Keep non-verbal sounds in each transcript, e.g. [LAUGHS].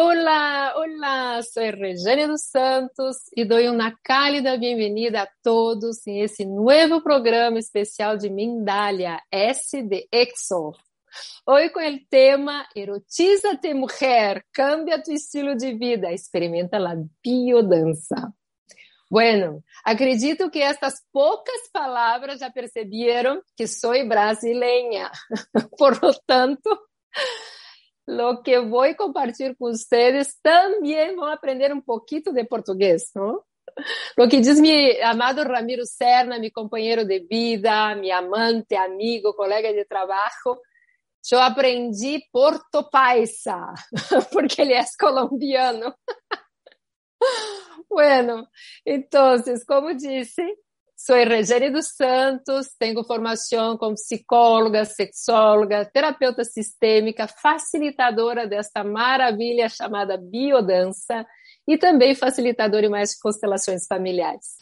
Olá, olá, sou Regiane dos Santos e dou uma cálida bem-vinda a todos em esse novo programa especial de Mindalia, S de EXO. Hoje com o tema Erotiza-te mulher, cambia tu estilo de vida, experimenta a biodança. Bueno, acredito que estas poucas palavras já perceberam que sou brasileira. [LAUGHS] Por lo tanto, lo que voy a compartir con ustedes también van a aprender un poquito de portugués, ¿no? Lo que diz mi amado Ramiro Serna, mi compañero de vida, mi amante, amigo, colega de trabajo, yo aprendí Porto Paisa, [LAUGHS] porque ele é colombiano. [LAUGHS] bueno, entonces, como disse, Sou Regiane dos Santos, tenho formação como psicóloga, sexóloga, terapeuta sistêmica, facilitadora desta maravilha chamada biodança e também facilitadora em mais constelações familiares.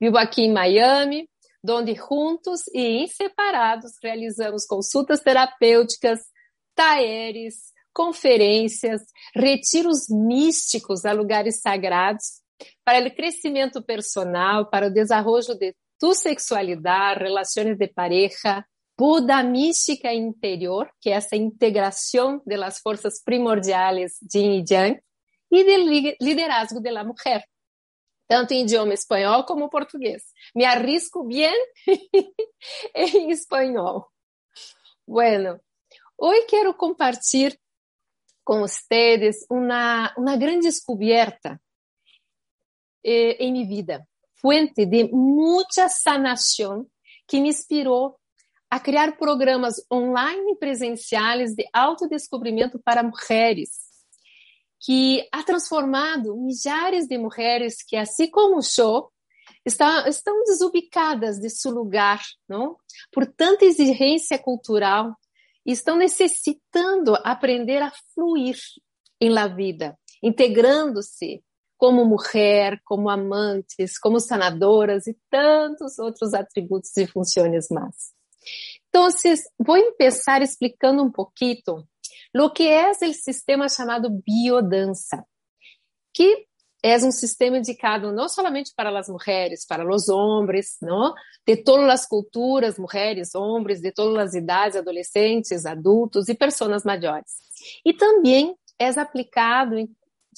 Vivo aqui em Miami, onde juntos e em separados realizamos consultas terapêuticas, taeres, conferências, retiros místicos a lugares sagrados para o crescimento personal, para o desenvolvimento de tu sexualidade, relações de pareja, Buda mística interior, que é essa integração das forças primordiais de Yin e Yang, e de liderazgo da mulher, tanto em idioma espanhol como português. Me arrisco bem [LAUGHS] em espanhol. Bueno, hoje quero compartilhar com vocês uma, uma grande descoberta eh, em minha vida, fuente de muita sanação que me inspirou a criar programas online e presenciais de autodescobrimento para mulheres, que ha transformado milhares de mulheres que, assim como o estão, estão desubicadas de seu lugar, não? por tanta exigência cultural, e estão necessitando aprender a fluir em la vida, integrando-se como mulher, como amantes, como sanadoras e tantos outros atributos e funções mais. Então, vou começar explicando um pouquinho o que é o sistema chamado biodança, que é um sistema indicado não somente para as mulheres, para os homens, não? de todas as culturas, mulheres, homens, de todas as idades, adolescentes, adultos e pessoas maiores. E também é aplicado em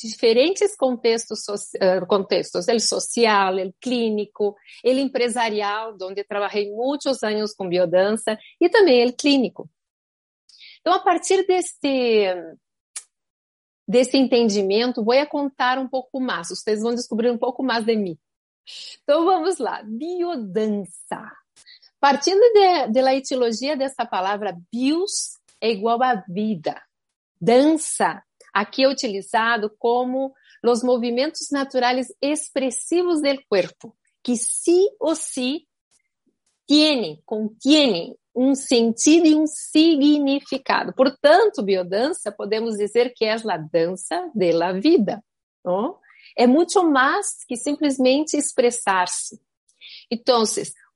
diferentes contextos, eh, contextos, el social, el clínico, el empresarial, onde trabalhei muitos anos com biodança, e também el clínico. Então, a partir deste, desse entendimento, vou contar um pouco mais, vocês vão descobrir um pouco mais de mim. Então, vamos lá, biodança. Partindo da etiologia dessa palavra, bios é igual a vida. Dança Aqui é utilizado como os movimentos naturais expressivos do corpo, que sí ou sí tienen, contienen um sentido e um significado. Portanto, biodança, podemos dizer que é a dança de la vida. Não? É muito mais que simplesmente expressar-se. Então,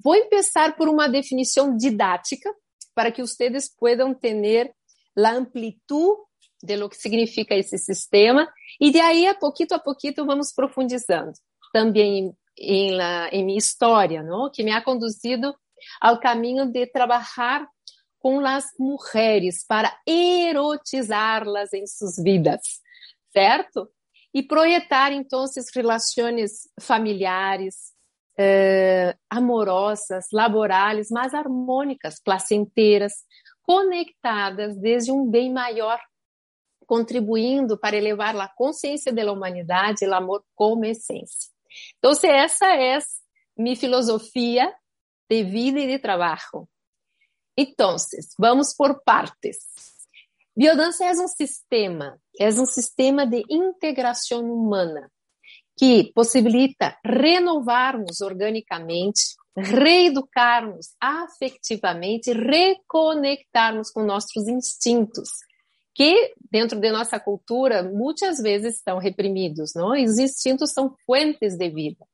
vou começar por uma definição didática para que vocês possam ter a amplitude de lo que significa esse sistema, e de aí, a pouquinho a pouquinho, vamos profundizando. Também em, em minha história, não? que me ha conduzido ao caminho de trabalhar com as mulheres para erotizá-las em suas vidas, certo? E projetar, então, essas relações familiares, eh, amorosas, laborais, mais harmônicas, placenteiras, conectadas desde um bem maior contribuindo para elevar a consciência da humanidade e o amor como essência. Então, essa é minha filosofia de vida e de trabalho. Então, vamos por partes. Biodança é um sistema, é um sistema de integração humana que possibilita renovarmos organicamente, reeducarmos afetivamente, reconectarmos com nossos instintos, que dentro de nossa cultura muitas vezes estão reprimidos, não? E os instintos são fontes de vida.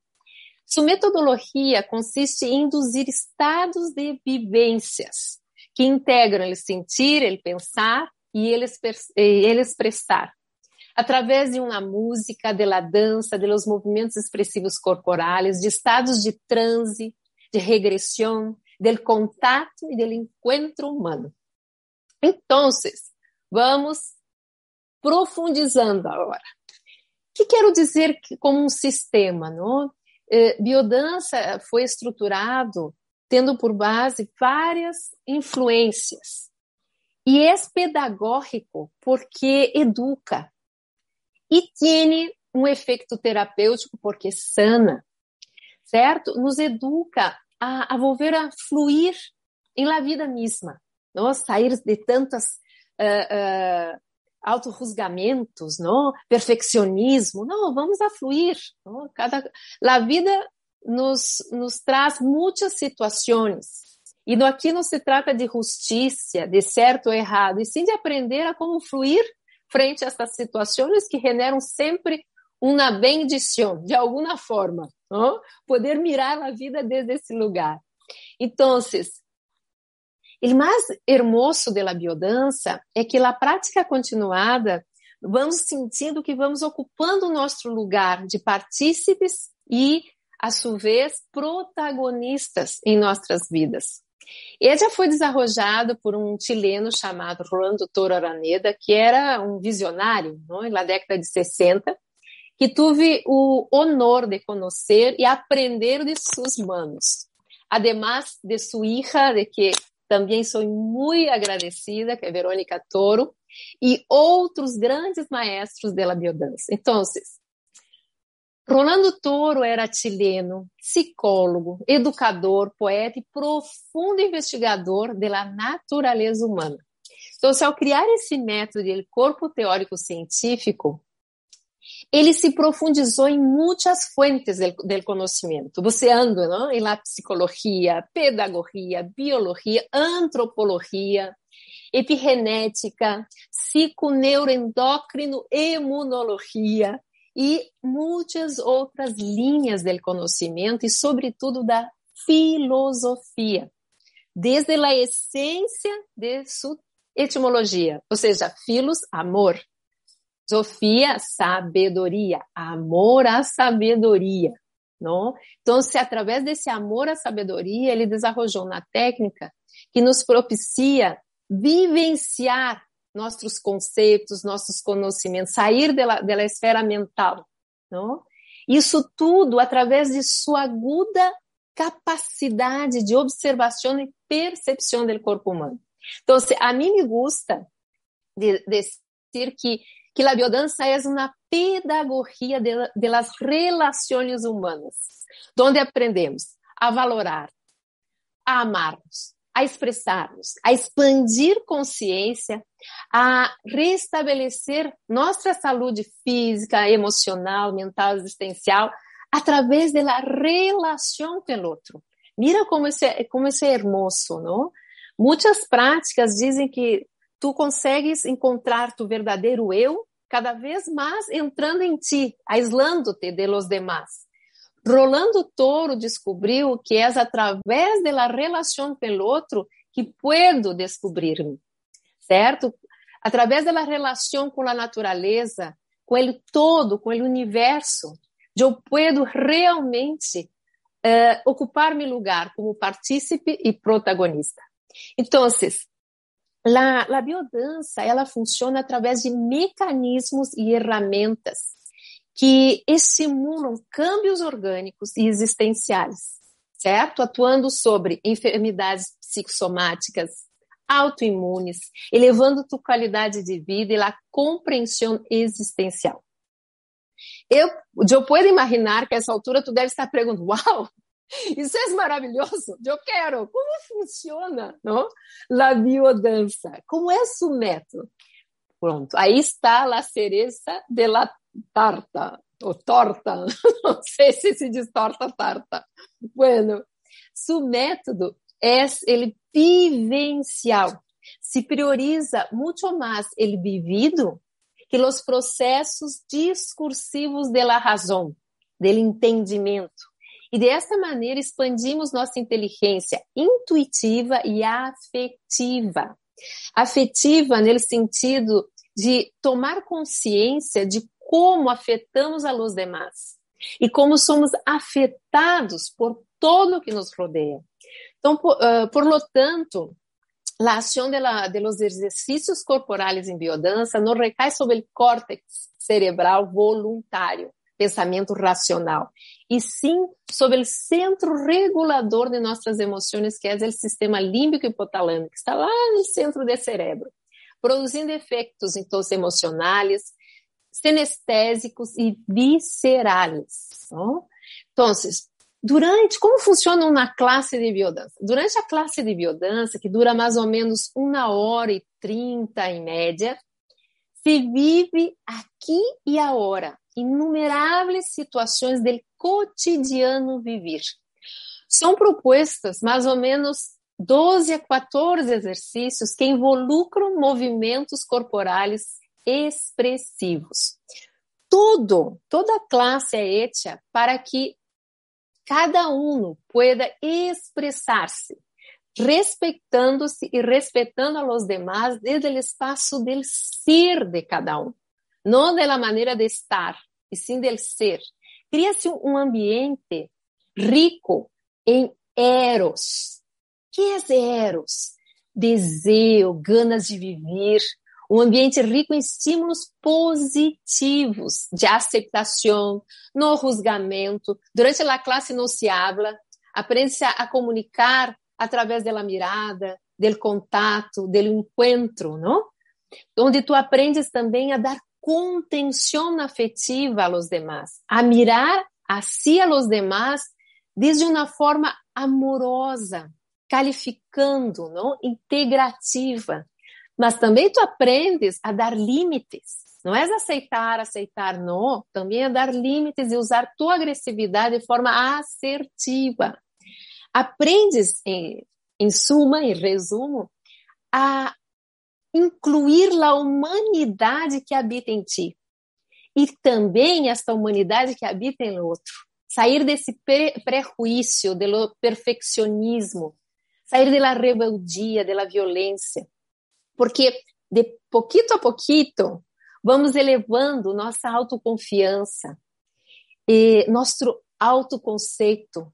Sua metodologia consiste em induzir estados de vivências que integram ele sentir, ele pensar e ele, ele expressar, através de uma música, de la dança, de los movimentos expressivos corporais, de estados de transe, de regressão, del contato e del encontro humano. Então, vamos profundizando agora. O que quero dizer como um sistema? Não? Eh, biodança foi estruturado tendo por base várias influências. E é pedagógico porque educa. E tem um efeito terapêutico porque sana, certo? Nos educa a, a volver a fluir em la vida mesma, não? sair de tantas uh, uh, autorrusgamentos, não? perfeccionismo. Não, vamos a fluir. Não? Cada, a vida nos, nos traz muitas situações. E no, aqui não se trata de justiça, de certo ou errado, e sim de aprender a como fluir frente a essas situações que generam sempre uma bendição, de alguma forma. Não? Poder mirar a vida desde esse lugar. Então, o mais hermoso da biodança é que na prática continuada vamos sentindo que vamos ocupando o nosso lugar de partícipes e a sua vez, protagonistas em nossas vidas. Ele já foi desarrojado por um chileno chamado Rolando Toro Araneda, que era um visionário não? na década de 60, que tive o honor de conhecer e aprender de suas mãos. Además de sua hija, de que também sou muito agradecida, que é Verônica Toro, e outros grandes maestros da biodança. Então, Rolando Toro era chileno, psicólogo, educador, poeta e profundo investigador da natureza humana. Então, ao criar esse método de corpo teórico científico, ele se profundizou em muitas fontes do conhecimento, Você anda não? em la psicologia, pedagogia, biologia, antropologia, epigenética, psiconeuroendócrino, imunologia, e muitas outras linhas do conhecimento e, sobretudo, da filosofia, desde a essência de sua etimologia, ou seja, filos, amor, Sofia, sabedoria, amor à sabedoria, não? Então, se através desse amor à sabedoria, ele desarrojou uma técnica que nos propicia vivenciar nossos conceitos, nossos conhecimentos, sair da, da esfera mental. Não? Isso tudo através de sua aguda capacidade de observação e percepção do corpo humano. Então, a mim me gusta dizer que que a biodança é uma pedagogia las relações humanas, onde aprendemos a valorar, a amarnos, a expressarmos, a expandir consciência, a restabelecer nossa saúde física, emocional, mental, existencial, através da relação com o outro. Mira como isso é, como isso é hermoso, não? Muitas práticas dizem que tu consegues encontrar tu verdadeiro eu cada vez mais entrando em ti, aislando-te de los demás. Rolando Toro descobriu que é através da relação com o outro que puedo descobrir-me, certo? Através da relação com a natureza, com ele todo, com o universo, eu puedo realmente uh, ocupar meu lugar como partícipe e protagonista. Então, a, a biodança ela funciona através de mecanismos e ferramentas que estimulam câmbios orgânicos e existenciais, certo? Atuando sobre enfermidades psicossomáticas, autoimunes, elevando tua qualidade de vida e a compreensão existencial. Eu, eu posso imaginar que a essa altura tu deve estar perguntando, uau, [LAUGHS] isso é maravilhoso, eu quero. Como funciona não? a biodança? Como é o método? Pronto, aí está a cereza de la tarta, ou torta, [LAUGHS] não sei se se diz torta tarta. Bueno, su método é ele vivencial. Se prioriza muito mais ele vivido que os processos discursivos de la razão, del entendimento. E dessa maneira expandimos nossa inteligência intuitiva e afetiva. Afetiva, no sentido de tomar consciência de como afetamos a los demás e como somos afetados por todo o que nos rodeia. Então, por, uh, por lo tanto, a ação de, la, de los exercícios corporais em biodança não recai sobre o córtex cerebral voluntário, pensamento racional, e sim sobre o centro regulador de nossas emoções, que é o sistema límbico hipotalâmico, que está lá no centro do cérebro, produzindo efeitos, então, emocionais, sinestésicos e viscerais. Então, durante, como funciona uma classe de biodança? Durante a classe de biodança, que dura mais ou menos uma hora e trinta em média, se vive aqui e agora inumeráveis situações do cotidiano viver. São propostas mais ou menos 12 a 14 exercícios que involucram movimentos corporais expressivos. Tudo, toda classe é hecha para que cada um pueda expressar-se, respeitando-se e respeitando a los desde o espaço del ser de cada um, não da maneira de estar, e sim del ser. Cria-se um ambiente rico em eros. Que é eros? Desejo, ganas de viver, um ambiente rico em estímulos positivos de aceitação, no juzgamento. Durante a classe não se habla, aprende-se a, comunicar através da mirada, do contato, do encontro, não? Onde tu aprendes também a dar contenção afetiva a los demás, a mirar a si a los demás desde uma forma amorosa, calificando, não? integrativa mas também tu aprendes a dar limites. Não é aceitar, aceitar, não. Também é dar limites e usar tua agressividade de forma assertiva. Aprendes, em, em suma, em resumo, a incluir a humanidade que habita em ti. E também esta humanidade que habita em outro. Sair desse prejuízo, do perfeccionismo, sair da rebeldia, da violência porque de pouquito a pouquito vamos elevando nossa autoconfiança. E nosso autoconceito,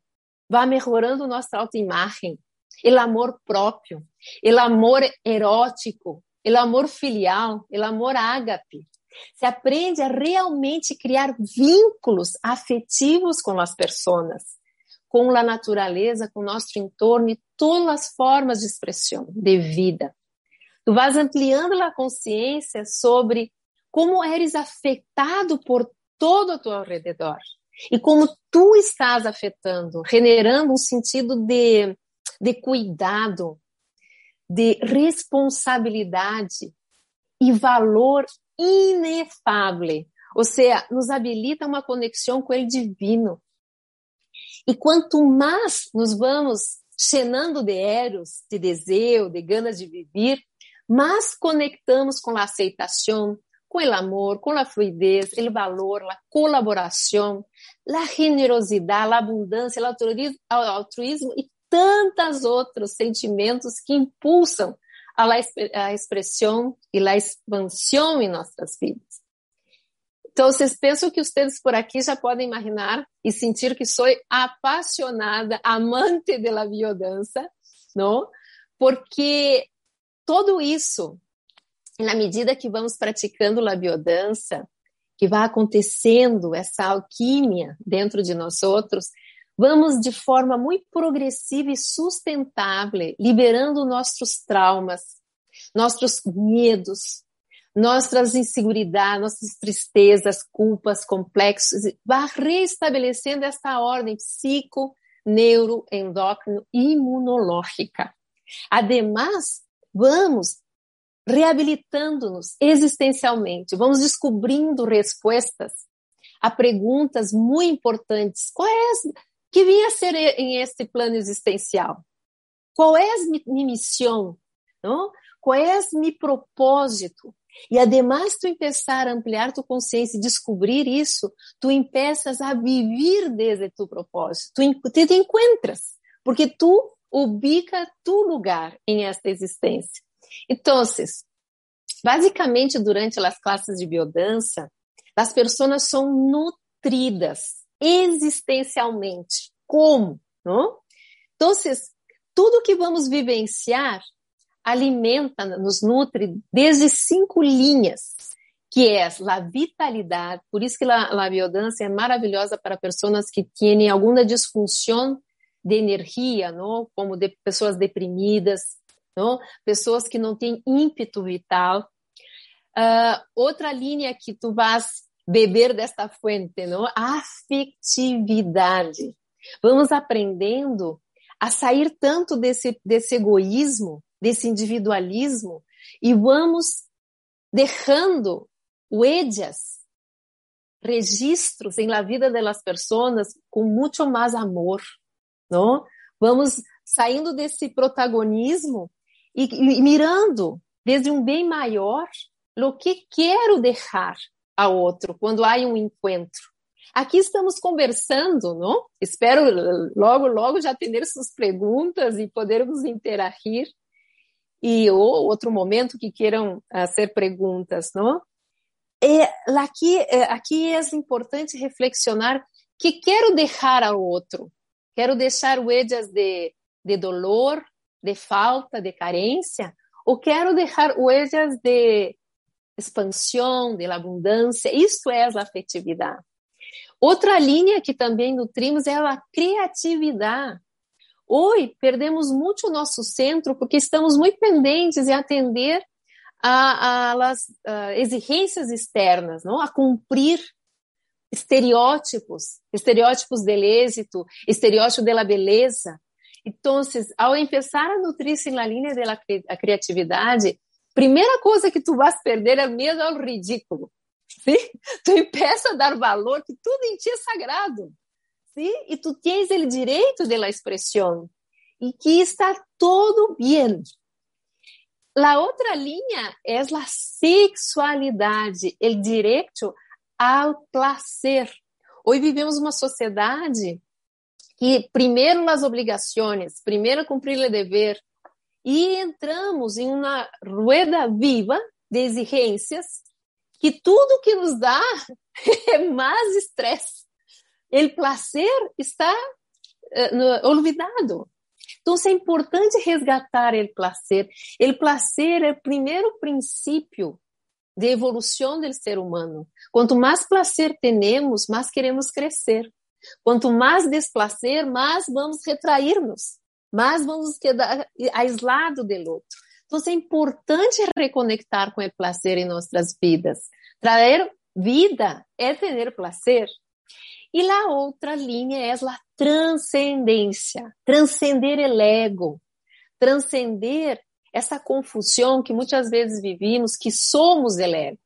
vai melhorando nossa autoimagem, o amor próprio, o amor erótico, o amor filial, o amor ágape. Se aprende a realmente criar vínculos afetivos com as pessoas, com a natureza, com o nosso entorno e todas as formas de expressão de vida. Tu vas ampliando a consciência sobre como eres afetado por todo o teu redor e como tu estás afetando, generando um sentido de, de cuidado, de responsabilidade e valor inefável. Ou seja, nos habilita uma conexão com o divino. E quanto mais nos vamos llenando de eros, de desejo, de ganas de viver, mas conectamos com a aceitação, com o amor, com a fluidez, o valor, a colaboração, a generosidade, a abundância, o altruísmo e tantos outros sentimentos que impulsam a expressão e a expansão em nossas vidas. Então, vocês pensam que vocês por aqui já podem imaginar e sentir que sou apaixonada, amante da biodança, não? Porque tudo isso, na medida que vamos praticando a biodança, que vai acontecendo essa alquimia dentro de nós outros, vamos de forma muito progressiva e sustentável liberando nossos traumas, nossos medos, nossas inseguridades, nossas tristezas, culpas, complexos, vai reestabelecendo essa ordem psico, neuro, endócrino e imunológica. Ademais, Vamos reabilitando-nos existencialmente, vamos descobrindo respostas a perguntas muito importantes. Qual é que vinha a ser em este plano existencial? Qual é a minha missão? Não? Qual é o meu propósito? E además tu empezar a ampliar tu consciência e descobrir isso, tu empeças a viver desde tu propósito. Tu te, te encontras, porque tu ubica tu lugar em esta existência. Então, Basicamente, durante as classes de biodança, as pessoas são nutridas existencialmente. Como? Não? Então, tudo que vamos vivenciar alimenta, nos nutre desde cinco linhas, que é a vitalidade. Por isso que a, biodança é maravilhosa para pessoas que têm alguma disfunção de energia, não? como de pessoas deprimidas, não? pessoas que não têm ímpeto vital. Uh, outra linha que tu vas beber desta fonte, não? Afetividade. Vamos aprendendo a sair tanto desse, desse egoísmo, desse individualismo, e vamos deixando huellas, registros em la vida das pessoas com muito mais amor, não? Vamos saindo desse protagonismo e, e mirando desde um bem maior o que quero deixar a outro quando há um encontro. Aqui estamos conversando, não? Espero logo, logo já ter suas perguntas e podermos interagir. E ou outro momento que queiram fazer perguntas, não? E aqui, eh, aqui é importante reflexionar que quero deixar ao outro. Quero deixar huellas de, de dolor, de falta, de carência, ou quero deixar huellas de expansão, de abundância. Isso é a afetividade. Outra linha que também nutrimos é a criatividade. Hoje perdemos muito o nosso centro porque estamos muito pendentes em atender a, a, a exigências externas, não? a cumprir estereótipos, estereótipos do êxito, estereótipo da beleza. Então, ao começar a nutrir-se na linha da criatividade, primeira coisa que tu vas perder é medo ao ridículo. Sim? [LAUGHS] Tu empieza a dar valor que tudo em ti é sagrado. Sim? E tu tens o direito de expressão e que está todo bem. A outra linha é a sexualidade, o direito ao prazer. Hoje vivemos uma sociedade que primeiro as obrigações, primeiro cumprir o dever, e entramos em uma rueda viva de exigências que tudo que nos dá [LAUGHS] é mais estresse. O prazer está uh, olvidado. Então, é importante resgatar o prazer. O prazer é o primeiro princípio de evolução do ser humano. Quanto mais prazer temos, mais queremos crescer. Quanto mais desplacer, mais vamos retrair-nos mas vamos quedar aislados do outro. Então, é importante reconectar com o prazer em nossas vidas. Trazer vida é ter prazer. E a outra linha é a transcendência, transcender o ego, transcender essa confusão que muitas vezes vivimos, que somos o ego.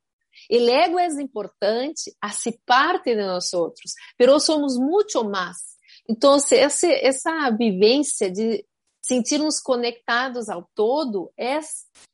O ego é importante, hace parte de nós outros, mas somos muito mais então, essa, essa vivência de sentirmos conectados ao todo é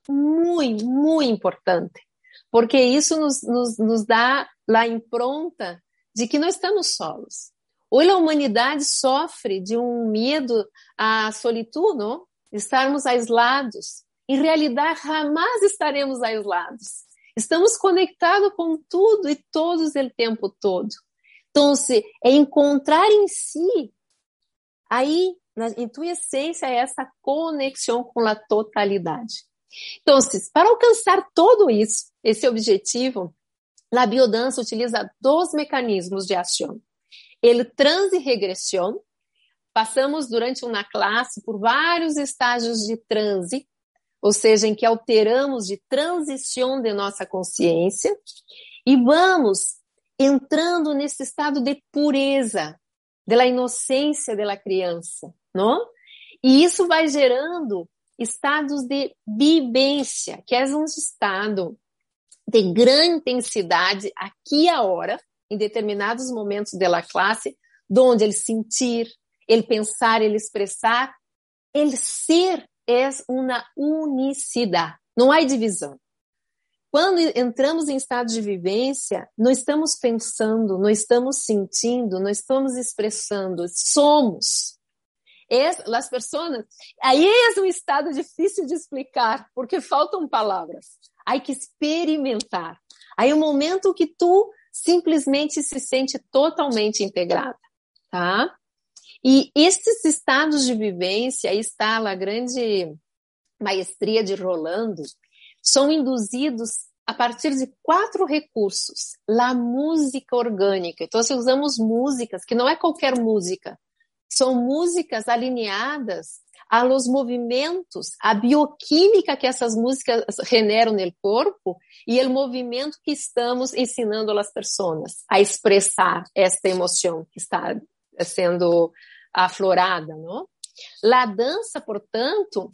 muito, muito importante, porque isso nos, nos, nos dá a impronta de que não estamos solos. Hoje a humanidade sofre de um medo à solitude, estarmos aislados. Em realidade, jamais estaremos aislados. Estamos conectados com tudo e todos o tempo todo. Então, é encontrar em si, aí, na, em tua essência, é essa conexão com a totalidade. Então, para alcançar tudo isso, esse objetivo, a biodança utiliza dois mecanismos de ação. Ele transe regressão, passamos durante uma classe por vários estágios de transe, ou seja, em que alteramos de transição de nossa consciência, e vamos entrando nesse estado de pureza, da inocência da criança, não? E isso vai gerando estados de vivência, que é um estado de grande intensidade aqui e agora, em determinados momentos da classe, onde ele sentir, ele pensar, ele expressar, ele ser é uma unicidade, não há divisão. Quando entramos em estado de vivência, não estamos pensando, não estamos sentindo, não estamos expressando, somos. As pessoas, aí é um estado difícil de explicar, porque faltam palavras. Há que experimentar. Aí é o momento que tu simplesmente se sente totalmente integrada, tá? E estes estados de vivência, aí está a grande maestria de Rolando, são induzidos a partir de quatro recursos. La música orgânica. Então, nós usamos músicas, que não é qualquer música, são músicas alinhadas aos movimentos, a bioquímica que essas músicas generam no corpo e o movimento que estamos ensinando às pessoas a expressar esta emoção que está sendo aflorada, não? La dança, portanto,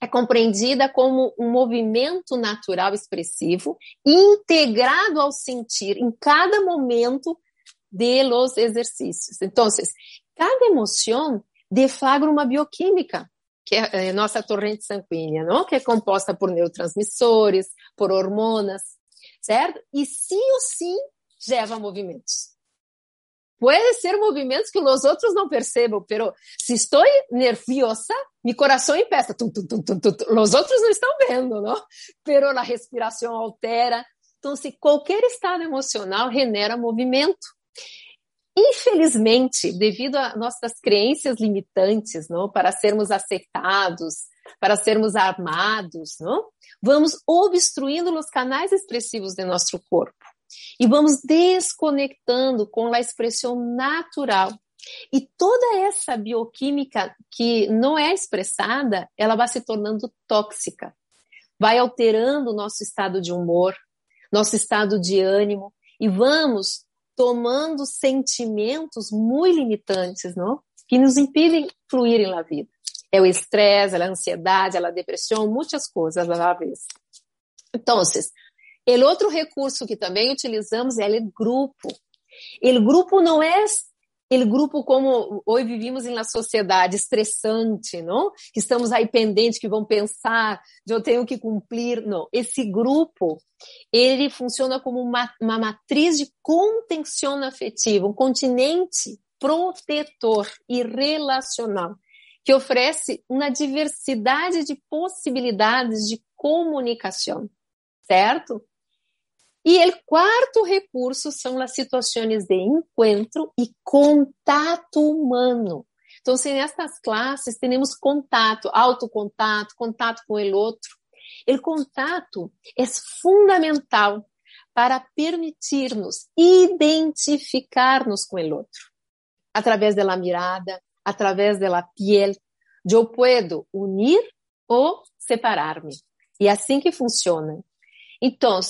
é compreendida como um movimento natural expressivo integrado ao sentir em cada momento de los exercícios. Então, cada emoção deflagra uma bioquímica, que é, é nossa torrente sanguínea, não? que é composta por neurotransmissores, por hormonas, certo? E sim ou sim gera movimentos. Pode ser movimentos que os outros não percebam, pero se estou nerviosa, meu coração tum. os outros não estão vendo, não? Pero a respiração altera. Então, se qualquer estado emocional genera movimento. Infelizmente, devido a nossas crenças limitantes, não, para sermos aceitados, para sermos armados, não, vamos obstruindo os canais expressivos de nosso corpo e vamos desconectando com a expressão natural. E toda essa bioquímica que não é expressada, ela vai se tornando tóxica, vai alterando o nosso estado de humor, nosso estado de ânimo e vamos tomando sentimentos muito limitantes, não? Que nos impedem fluir na vida. É o estresse, a ansiedade, a depressão, muitas coisas à vez. Então, o outro recurso que também utilizamos é o grupo. O grupo não é o grupo como hoje vivimos uma sociedade estressante, não? Que estamos aí pendentes, que vão pensar, de eu tenho que cumprir. Não, esse grupo, ele funciona como uma, uma matriz de contenção afetiva, um continente protetor e relacional, que oferece uma diversidade de possibilidades de comunicação, certo? E o quarto recurso são as situações de encontro e contato humano. Então, se nestas classes temos contato, autocontato, contato com o outro, o contato é fundamental para permitir-nos identificar-nos com o outro. Através da mirada, através da piel, eu posso unir ou separar-me. E assim que funciona. Então,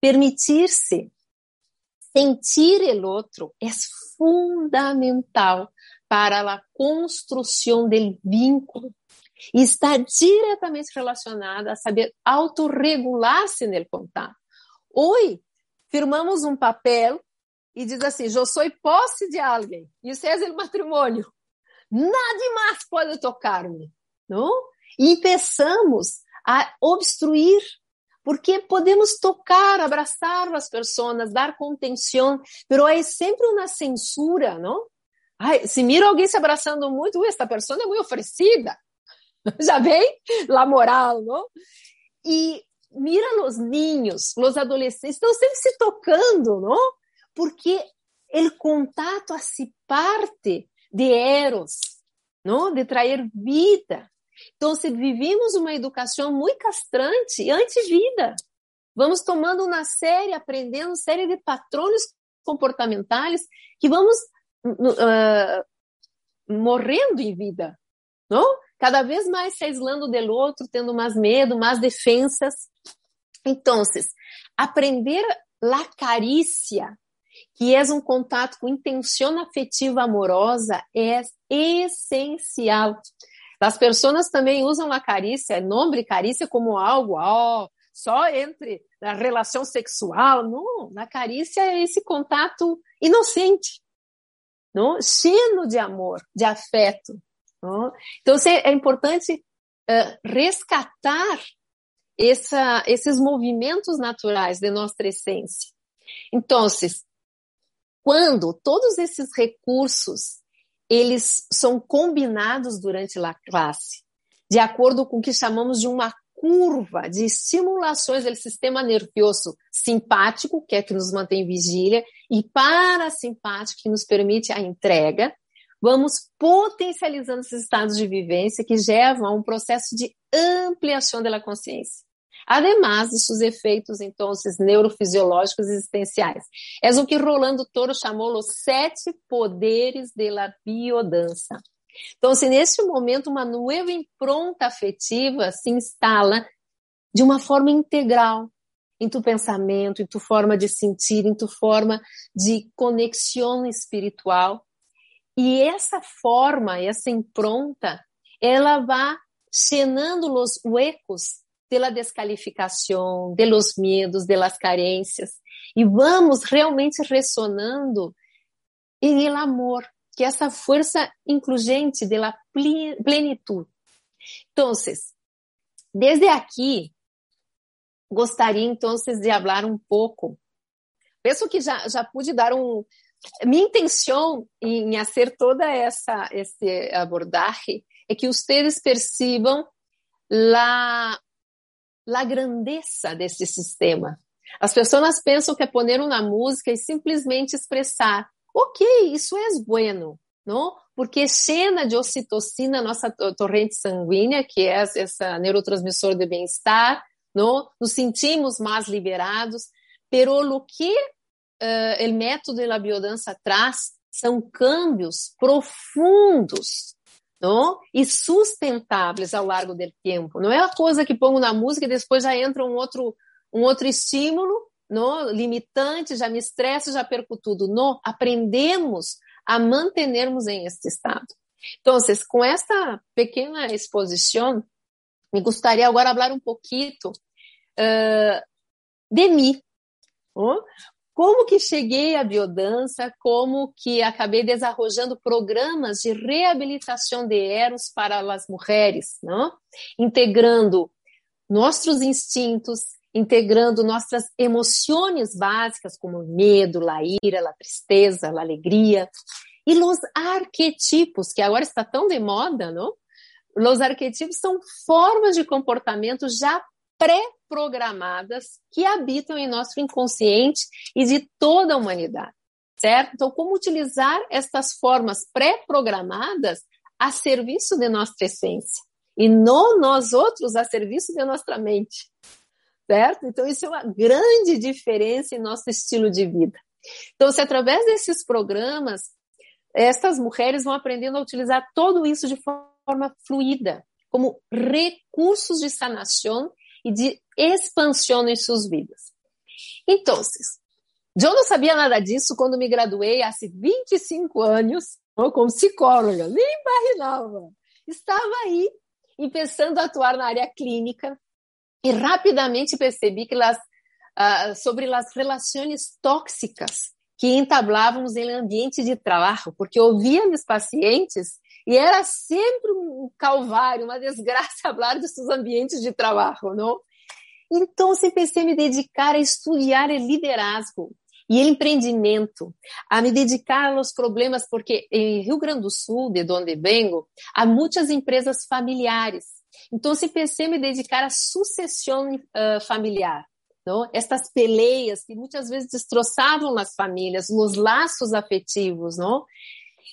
Permitir-se sentir o outro é fundamental para a construção do vínculo está diretamente relacionada a saber autorregular-se no contato. Hoje, firmamos um papel e diz assim: Eu sou posse de alguém, isso é o matrimônio. Nada mais pode tocar-me. Não? E começamos a obstruir porque podemos tocar, abraçar as pessoas, dar contenção, mas é sempre uma censura, não? Ai, se mira alguém se abraçando muito, essa pessoa é muito oferecida. [LAUGHS] Já vem lá moral, não? E mira os ninhos, os adolescentes, estão sempre se tocando, não? Porque o contato se parte de eros, não? De trazer vida. Então, se vivimos uma educação muito castrante, anti-vida, vamos tomando uma série, aprendendo série de patrões comportamentais que vamos uh, morrendo em vida, não? Cada vez mais se aislando do outro, tendo mais medo, mais defensas. Então, aprender a carícia, que é um contato com intenção afetiva amorosa, é essencial. As pessoas também usam a carícia, nome carícia como algo, ó, só entre a relação sexual. Não, a carícia é esse contato inocente, não? cheio de amor, de afeto. Não? Então, é importante uh, resgatar essa, esses movimentos naturais de nossa essência. Então, quando todos esses recursos eles são combinados durante a classe, de acordo com o que chamamos de um curva de estimulações do sistema nervoso simpático, que é que nos mantém vigília, e parasimpático, que nos permite a entrega, vamos potencializando esses estados de vivência que levam a um processo de ampliação da consciência. Además de seus efeitos, então, neurofisiológicos existenciais. É o que Rolando Toro chamou os sete poderes da biodança. Então, se neste momento uma nova impronta afetiva se instala de uma forma integral em tu pensamento, em tu forma de sentir, em tu forma de conexão espiritual, e essa forma, essa impronta, ela vai llenando os huecos pela descalificação, de los medos, de las carências, e vamos realmente ressonando em el amor, que é essa força incluyente de la plenitude. Então, desde aqui, gostaria então de falar um pouco. Penso que já, já pude dar um. Minha intenção em fazer toda essa esse abordagem é que vocês percebam la la grandeza desse sistema. As pessoas pensam que é poner uma música e simplesmente expressar, ok, isso é bueno, não? Porque cena de ocitocina, nossa torrente sanguínea, que é esse neurotransmissor de bem-estar, não? Nos sentimos mais liberados, pero o que uh, o método da biodança traz são câmbios profundos não? e sustentáveis ao largo do tempo. Não é a coisa que pongo na música e depois já entra um outro, um outro estímulo não? limitante, já me estresso, já perco tudo. Não, aprendemos a mantermos em este estado. Então, com esta pequena exposição, me gostaria agora falar um pouquinho uh, de mim. Como que cheguei à biodança, como que acabei desarrojando programas de reabilitação de eros para as mulheres, não? integrando nossos instintos, integrando nossas emoções básicas, como medo, a ira, a tristeza, a alegria, e os arquetipos, que agora está tão de moda, não? Os arquetipos são formas de comportamento já pré-programadas que habitam em nosso inconsciente e de toda a humanidade, certo? Então, como utilizar estas formas pré-programadas a serviço de nossa essência e não nós outros a serviço de nossa mente, certo? Então, isso é uma grande diferença em nosso estilo de vida. Então, se através desses programas, estas mulheres vão aprendendo a utilizar tudo isso de forma fluida, como recursos de sanação e de expansão em suas vidas. Então, eu não sabia nada disso quando me graduei há 25 anos como psicóloga, nem imaginava. Estava aí e pensando atuar na área clínica e rapidamente percebi que las, uh, sobre as relações tóxicas que entablávamos em ambiente de trabalho, porque ouvia meus pacientes e era sempre um calvário, uma desgraça [LAUGHS] falar desses ambientes de trabalho, não? Então, eu pensei em me dedicar a estudar o liderazgo e o empreendimento, a me dedicar aos problemas, porque em Rio Grande do Sul, de onde vengo, há muitas empresas familiares. Então, eu pensei em me dedicar à sucessão uh, familiar. Não? Estas peleias que muitas vezes destroçavam as famílias, os laços afetivos, não?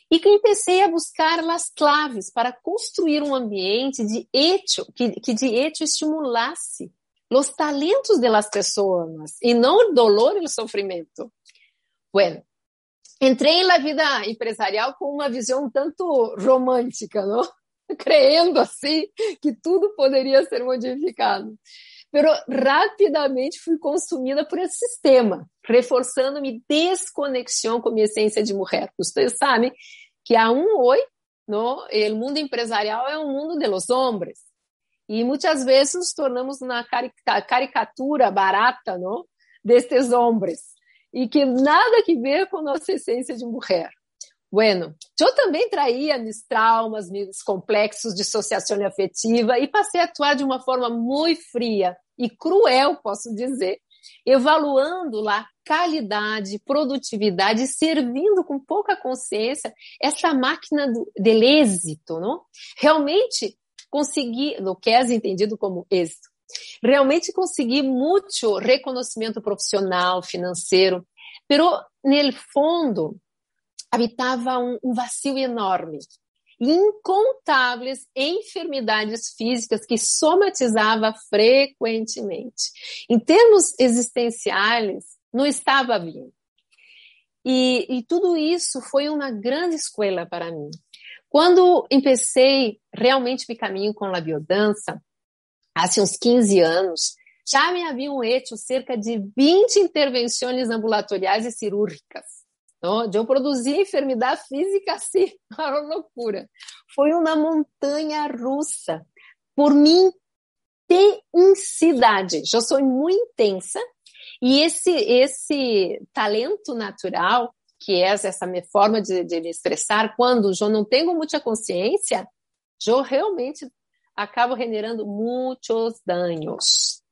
E que empecei a buscar as claves para construir um ambiente de etio, que, que de etio estimulasse os talentos de las pessoas e não o dolor e o sofrimento. Bueno, entrei na vida empresarial com uma visão um tanto romântica, não? [LAUGHS] Creendo assim que tudo poderia ser modificado. Pero rapidamente fui consumida por esse sistema, reforçando minha desconexão com minha essência de mulher. Vocês sabem que há um oi, no, o mundo empresarial é um mundo de los hombres. E muitas vezes nos tornamos na caricatura barata, não? Destes homens. E que nada que ver com nossa essência de mulher. Bueno, eu também traía meus traumas, meus complexos de associação afetiva e passei a atuar de uma forma muito fria e cruel, posso dizer, evaluando lá qualidade, produtividade, servindo com pouca consciência essa máquina do, del êxito, não? Realmente conseguir, no que é entendido como êxito, Realmente consegui muito reconhecimento profissional, financeiro, pero no fundo habitava um, um vazio enorme incontáveis enfermidades físicas que somatizava frequentemente. Em termos existenciais, não estava bem. E, e tudo isso foi uma grande escola para mim. Quando empecei realmente meu caminho com a biodança, há uns 15 anos, já me haviam feito cerca de 20 intervenções ambulatoriais e cirúrgicas. Então, eu produzi enfermidade física [LAUGHS] assim, uma loucura. Foi uma montanha russa. Por mim, intensidade. Eu sou muito intensa e esse esse talento natural que é essa minha forma de, de me estressar quando eu não tenho muita consciência, eu realmente acabo generando muitos danos.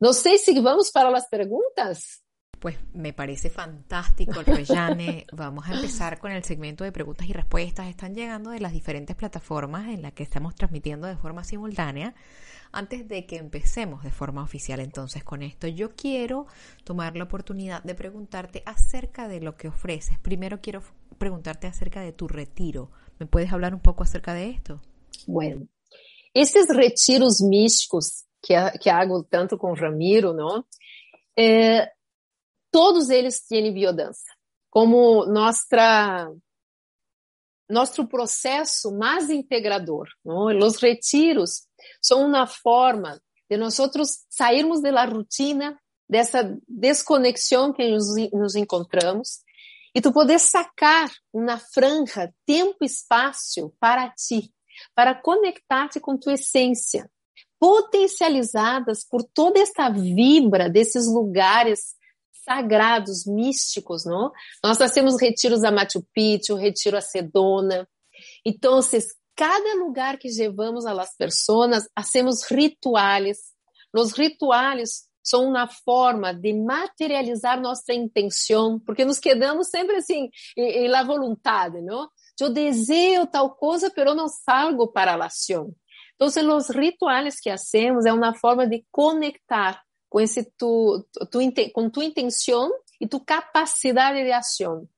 Não sei se vamos para as perguntas. Pues me parece fantástico, Reyane. [LAUGHS] Vamos a empezar con el segmento de preguntas y respuestas. Están llegando de las diferentes plataformas en las que estamos transmitiendo de forma simultánea. Antes de que empecemos de forma oficial entonces con esto, yo quiero tomar la oportunidad de preguntarte acerca de lo que ofreces. Primero quiero preguntarte acerca de tu retiro. ¿Me puedes hablar un poco acerca de esto? Bueno, esses retiros místicos que, que hago tanto com Ramiro, não? É, todos eles têm biodança como nossa nosso processo mais integrador. Não? Os retiros são uma forma de nós sairmos da rotina, dessa desconexão que nos, nos encontramos, e tu poder sacar uma franja, tempo e espaço para ti, para conectar-te com tua essência, potencializadas por toda esta vibra desses lugares sagrados, místicos, não? Nós temos retiros a Machu Picchu, retiro a Sedona. Então, cada lugar que levamos a las personas, hacemos rituales. Os rituales são uma forma de materializar nossa intenção, porque nos quedamos sempre assim, em, la vontade, não? Eu desejo tal coisa, pero não salgo para a ação. Então, os rituales que hacemos é uma forma de conectar com esse tu, tu, com tua intenção e tu capacidade de ação.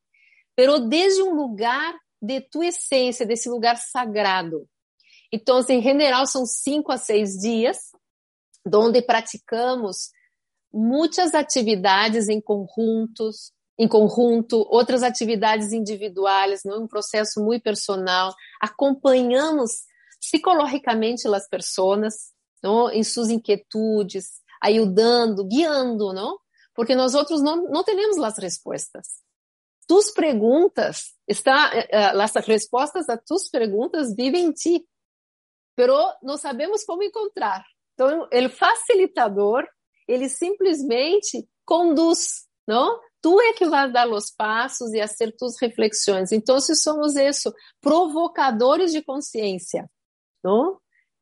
Pero desde um lugar de tua essência, desse lugar sagrado. Então, em geral, são cinco a seis dias, onde praticamos muitas atividades em conjuntos, em conjunto, outras atividades individuais, não um processo muito personal. Acompanhamos psicologicamente as pessoas, não? em suas inquietudes, ajudando, guiando, não? Porque nós outros não, não temos as respostas. Tus perguntas, está, eh, eh, as respostas a tus perguntas vivem em ti, pero não sabemos como encontrar. Então, o facilitador, ele simplesmente conduz, não? Tu é que vai dar os passos e fazer tus reflexões. Então, se somos isso, provocadores de consciência, não?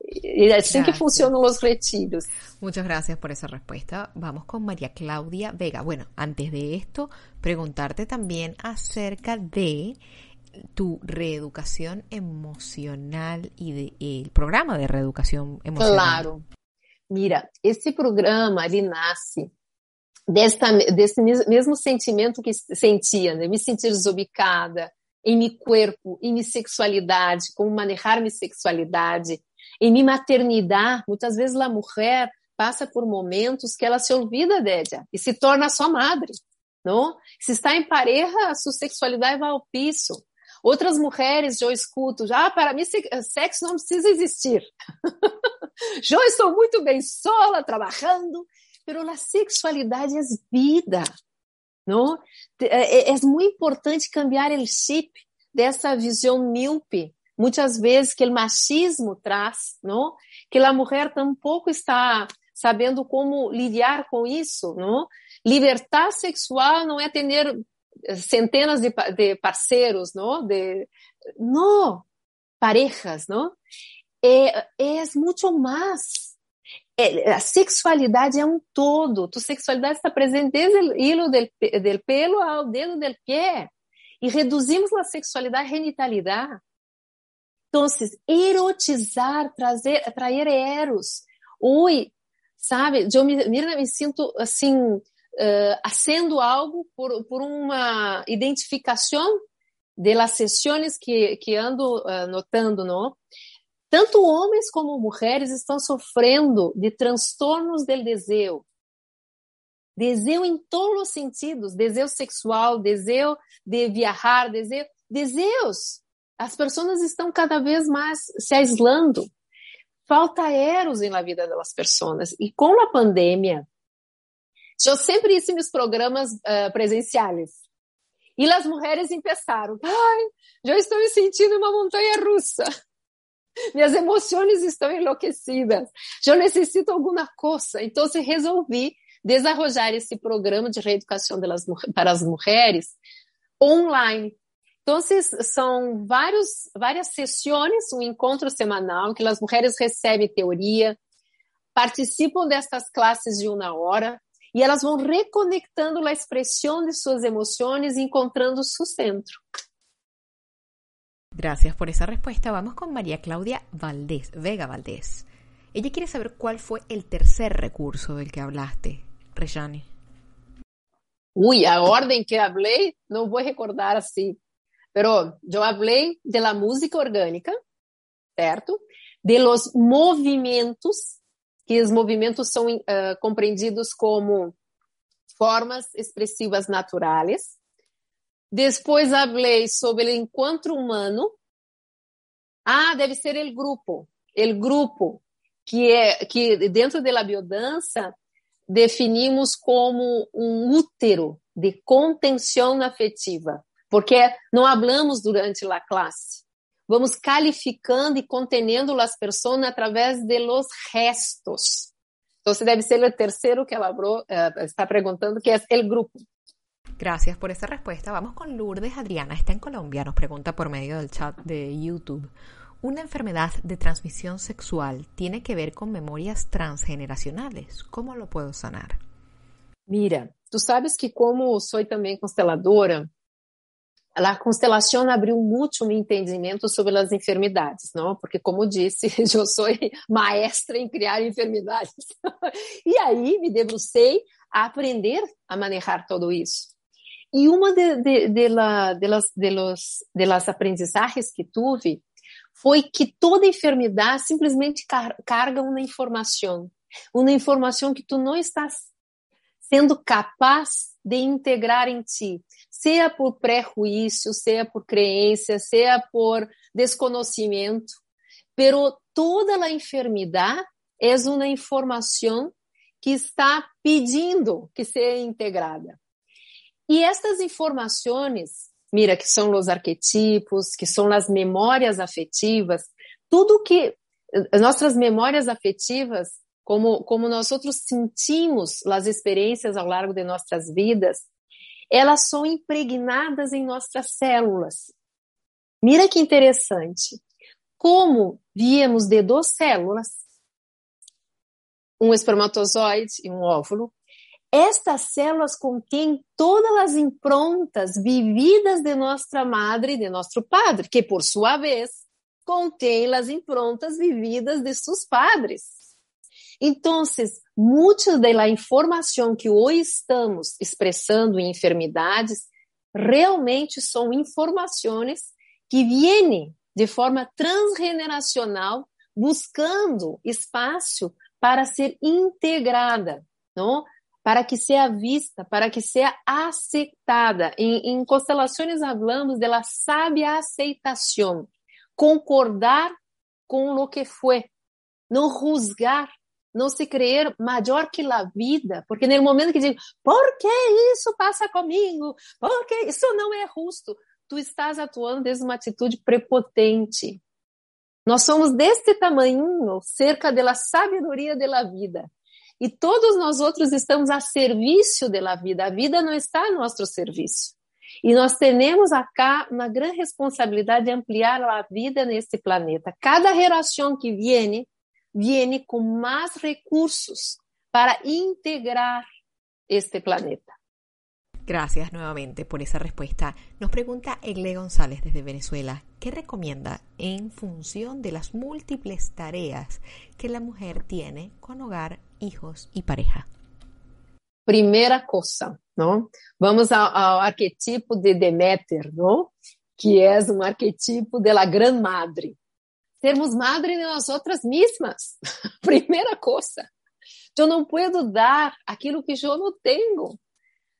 Y así gracias. que funcionan los retiros. Muchas gracias por esa respuesta. Vamos con María Claudia Vega. Bueno, antes de esto, preguntarte también acerca de tu reeducación emocional y de, el programa de reeducación emocional. Claro. Mira, esse programa ele nasce desta, desse mesmo sentimento que sentia, né? me sentir desubicada em meu corpo, em minha sexualidade, como manejar minha sexualidade, em minha maternidade, muitas vezes a mulher passa por momentos que ela se olvida dela e se torna só madre, não? Se está em pareja, sua sexualidade vai ao piso. Outras mulheres eu escuto, ah, para mim sexo não precisa existir. [LAUGHS] eu estou muito bem sola, trabalhando, mas a sexualidade é vida, não? É, é, é muito importante cambiar o chip dessa visão míope muitas vezes que o machismo traz, não? Que a mulher tampouco está sabendo como lidar com isso, não? Libertar sexual não é ter centenas de, de parceiros, não? De não, parejas, não? É, é muito mais. É, a sexualidade é um todo. Tu sexualidade está presente desde o hilo del, del pelo ao dedo del pé. E reduzimos a sexualidade à genitalidade. Então, erotizar, trazer, trazer eros. Ui, sabe? Eu me, me sinto assim, uh, algo por, por uma identificação das sessões que, que ando uh, notando, não? Tanto homens como mulheres estão sofrendo de transtornos do desejo. Desejo em todos os sentidos, desejo sexual, desejo de viajar, desejo, desejos. As pessoas estão cada vez mais se aislando. Falta eros na vida das pessoas. E com a pandemia, eu sempre hice meus programas uh, presenciais. E as mulheres começaram, ai, eu estou me sentindo uma montanha russa. Minhas emoções estão enlouquecidas. Eu necessito alguma coisa. Então, resolvi desenvolver esse programa de reeducação delas, para as mulheres online. Então, são vários, várias sessões, um encontro semanal, que as mulheres recebem teoria, participam destas classes de uma hora, e elas vão reconectando a expressão de suas emoções e encontrando seu centro. Gracias por esa respuesta. Vamos con María Claudia Valdés, Vega Valdés. Ella quiere saber cuál fue el tercer recurso del que hablaste, Rejane. Uy, a orden que hablé, no voy a recordar así. Pero yo hablé de la música orgânica, certo? De los movimentos, que os movimentos são uh, compreendidos como formas expressivas naturais. Depois falei sobre o encontro humano. Ah, deve ser o grupo. O grupo, que é que dentro da biodança definimos como um útero de contenção afetiva, porque não hablamos durante a classe. Vamos calificando e contenendo as pessoas através de los restos. Então, deve ser o terceiro que ela uh, está perguntando, que é o grupo. Gracias por esa respuesta. Vamos con Lourdes. Adriana está en Colombia. Nos pregunta por medio del chat de YouTube. ¿Una enfermedad de transmisión sexual tiene que ver con memorias transgeneracionales? ¿Cómo lo puedo sanar? Mira, tú sabes que como soy también consteladora, a constelação abriu muito meu entendimento sobre as enfermidades, não? Porque, como disse, [LAUGHS] eu sou maestra em criar enfermidades. [LAUGHS] e aí me debrucei a aprender a manejar tudo isso. E uma de, de, de, la, de, las, de, los, de las aprendizajes que tive foi que toda enfermidade simplesmente car carga uma informação, uma informação que tu não estás sendo capaz de integrar em ti, seja por prejuízo, seja por crença, seja por desconhecimento, pero toda a enfermidade é uma informação que está pedindo que seja integrada. E estas informações, mira, que são os arquetipos, que são as memórias afetivas, tudo que nossas memórias afetivas, como como nós outros sentimos as experiências ao longo de nossas vidas, elas são impregnadas em nossas células. Mira que interessante. Como víamos de duas células, um espermatozoide e um óvulo, estas células contêm todas as improntas vividas de nossa madre e de nosso padre, que por sua vez contém as improntas vividas de seus padres. Então, muita da informação que hoje estamos expressando em enfermidades realmente são informações que vêm de forma transgeneracional, buscando espaço para ser integrada, não? para que seja vista, para que seja aceitada. Em, em constelações hablamos de la sabia aceitação, concordar com o que foi, não juzgar, não se creer maior que a vida, porque no momento que digo, por que isso passa comigo? Porque isso não é justo. Tu estás atuando desde uma atitude prepotente. Nós somos deste tamanho, cerca da sabedoria da vida. E todos nós outros estamos a serviço da vida. A vida não está a nosso serviço. E nós temos acá uma grande responsabilidade de ampliar a vida neste planeta. Cada geração que vem, vem com mais recursos para integrar este planeta. Gracias nuevamente por esa respuesta. Nos pregunta Egle González desde Venezuela, ¿qué recomienda en función de las múltiples tareas que la mujer tiene con hogar, hijos y pareja? Primeira coisa, não? Vamos ao arquetipo de Deméter, não? Que é um arquetipo de la gran madre. Sermos madre de nós outras mesmas. [LAUGHS] Primeira coisa. Eu não posso dar aquilo que eu não tenho.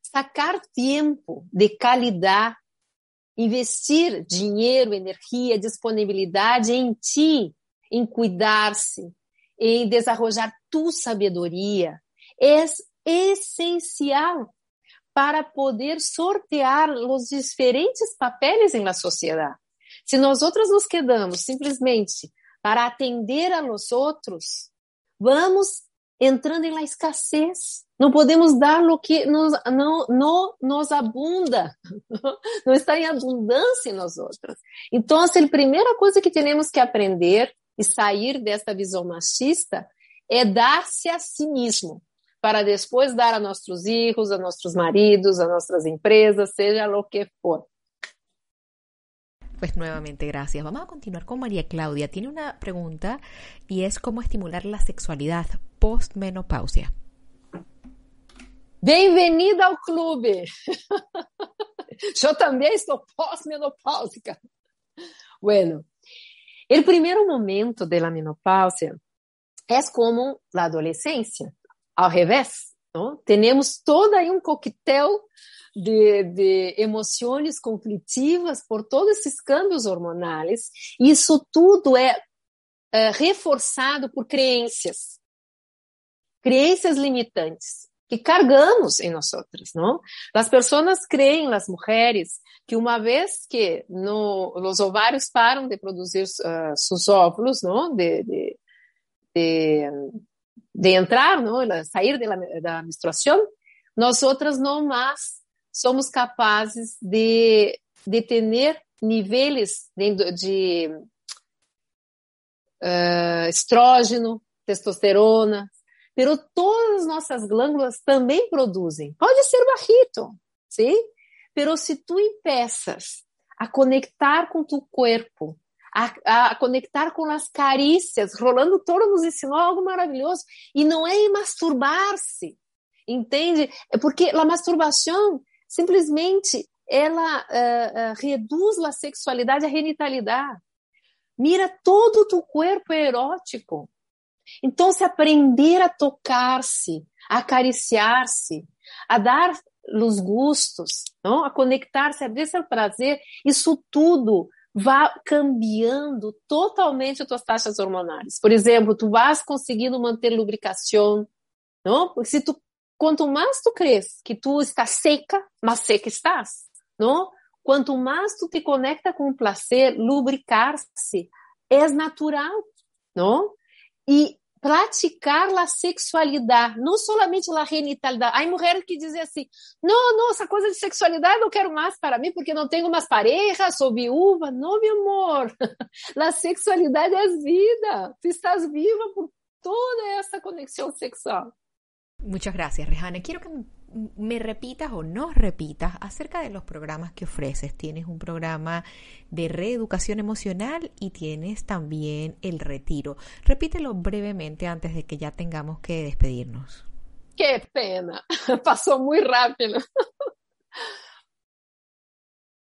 Sacar tempo de qualidade, investir dinheiro, energia, disponibilidade em ti, em cuidar-se, em desenvolver tu sabedoria, é essencial para poder sortear os diferentes papéis na sociedade. Se nós outras nos quedamos simplesmente para atender a nós outros, vamos entrando em la escassez. Não podemos dar o que nos, não, não nos abunda, [LAUGHS] não está em abundância em nós outros. Então, a primeira coisa que temos que aprender e sair desta visão machista é dar-se a si mesmo, para depois dar a nossos filhos, a nossos maridos, a nossas empresas, seja o que for. Pues nuevamente, gracias. Vamos a continuar con María Claudia. Tiene una pregunta y es cómo estimular la sexualidad post-menopausia. Bem-vinda ao clube! Eu [LAUGHS] também estou pós-menopáusica. Bueno, o primeiro momento da menopausia é como a adolescência, ao revés. Não? Temos todo aí um coquetel de, de emoções conflitivas por todos esses câmbios hormonais. Isso tudo é, é reforçado por crenças, crenças limitantes que cargamos em nós outras, não? As pessoas creem, as mulheres, que uma vez que no, os ovários param de produzir uh, seus óvulos, não? De, de, de, de entrar, não? Sair da, da menstruação, nós outras não mais somos capazes de, de ter níveis de, de uh, estrógeno, testosterona, pero todas as nossas glândulas também produzem. Pode ser barrito, sim? Pero se tu empeças a conectar com tu corpo, a, a, conectar com as carícias, Rolando Toro nos ensinou algo maravilhoso, e não é masturbar-se, entende? É porque a masturbação simplesmente ela uh, uh, reduz a sexualidade à genitalidade. Mira, todo o teu corpo é erótico. Então, se aprender a tocar-se, a acariciar-se, a dar os gustos, não? a conectar-se, a abrir seu prazer, isso tudo vai cambiando totalmente as tuas taxas hormonais. Por exemplo, tu vas conseguindo manter lubricação, não? Porque se tu quanto mais tu crees que tu estás seca, mais seca estás, não? Quanto mais tu te conecta com o prazer, lubricar-se é natural, não? E praticar a sexualidade, não somente a genitalidade. Há mulheres que dizem assim: não, não, essa coisa de sexualidade não quero mais para mim porque não tenho mais pareja, sou viúva. Não, meu amor, [LAUGHS] a sexualidade é vida. Tu estás viva por toda essa conexão sexual. Muchas gracias, Rejane. Quiero que me repitas o nos repitas acerca de los programas que ofreces. Tienes un programa de reeducación emocional y tienes también el retiro. Repítelo brevemente antes de que ya tengamos que despedirnos. Qué pena, [LAUGHS] pasó muy rápido. [LAUGHS]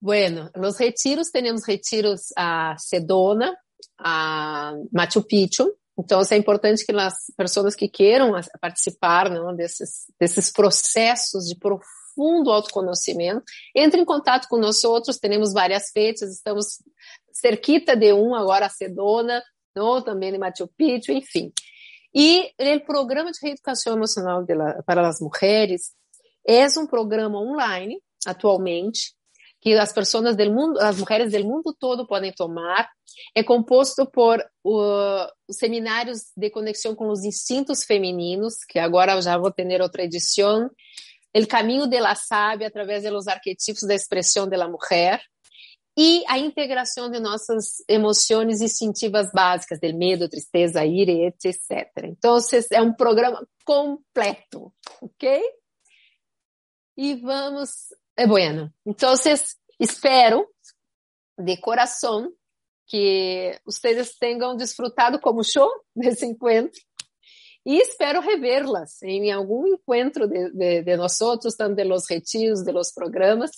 Bueno, los retiros, tenemos retiros a Sedona, a Machu Picchu, Então, é importante que as pessoas que queiram participar não, desses, desses processos de profundo autoconhecimento, entrem em contato com nós outros, temos várias feitas, estamos cerquita de um, agora a Sedona, não, também de Machu Picchu, enfim. E o programa de reeducação emocional la, para as mulheres é um programa online, atualmente, que as pessoas do mundo, as mulheres do mundo todo podem tomar. É composto por uh, os seminários de conexão com os instintos femininos, que agora já vou ter outra edição. O caminho de la sábia através dos arquetipos da expressão da mulher e a integração de nossas emoções instintivas básicas, do medo, tristeza, ira, etc. Então, é um programa completo, ok? E vamos é bueno. Então, espero de coração que vocês tenham desfrutado como show desse encontro e espero revê-las em algum encontro de, de, de nós outros, tanto de los retiros, de los programas.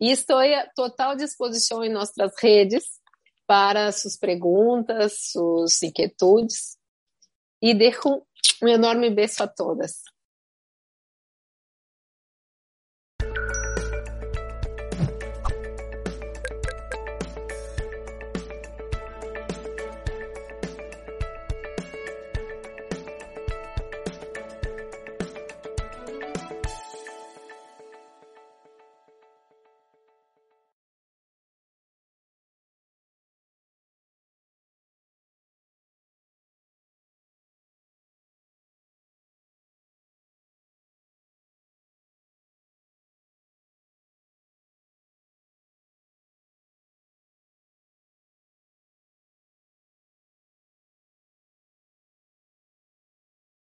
E estou a total disposição em nossas redes para suas perguntas, suas inquietudes. E deixo um enorme beijo a todas.